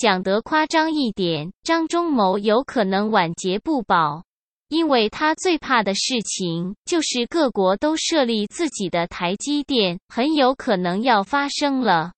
讲得夸张一点张忠谋有可能晚节不保。因为他最怕的事情就是各国都设立自己的台积电很有可能要发生了。